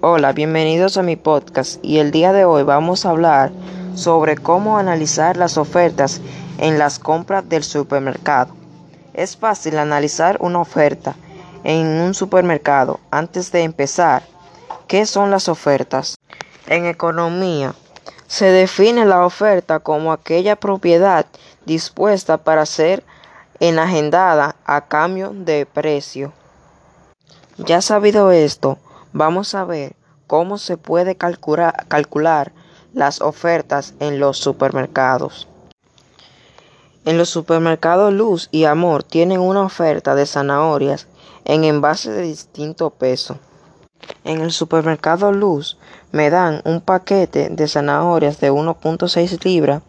Hola, bienvenidos a mi podcast y el día de hoy vamos a hablar sobre cómo analizar las ofertas en las compras del supermercado. Es fácil analizar una oferta en un supermercado antes de empezar. ¿Qué son las ofertas? En economía, se define la oferta como aquella propiedad dispuesta para ser enagendada a cambio de precio. Ya sabido esto, vamos a ver cómo se puede calcular, las ofertas en los supermercados. En los supermercados Luz y Amor tienen una oferta de zanahorias en envases de distinto peso. En el supermercado Luz me dan un paquete de zanahorias de 1.6 libras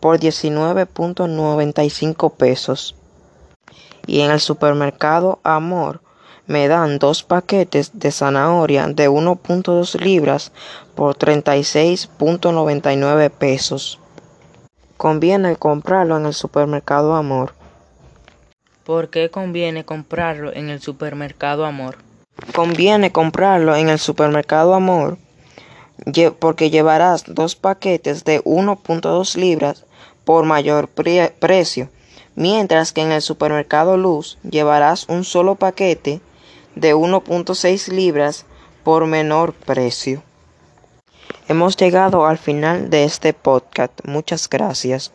por 19.95 pesos. Y en el supermercado Amor me dan dos paquetes de zanahoria de 1.2 libras por 36.99 pesos. Conviene comprarlo en el supermercado Amor. ¿Por qué conviene comprarlo en el supermercado Amor? Conviene comprarlo en el supermercado Amor porque llevarás dos paquetes de 1.2 libras por mayor precio, mientras que en el supermercado Luz llevarás un solo paquete de 1.6 libras por menor precio. Hemos llegado al final de este podcast. Muchas gracias.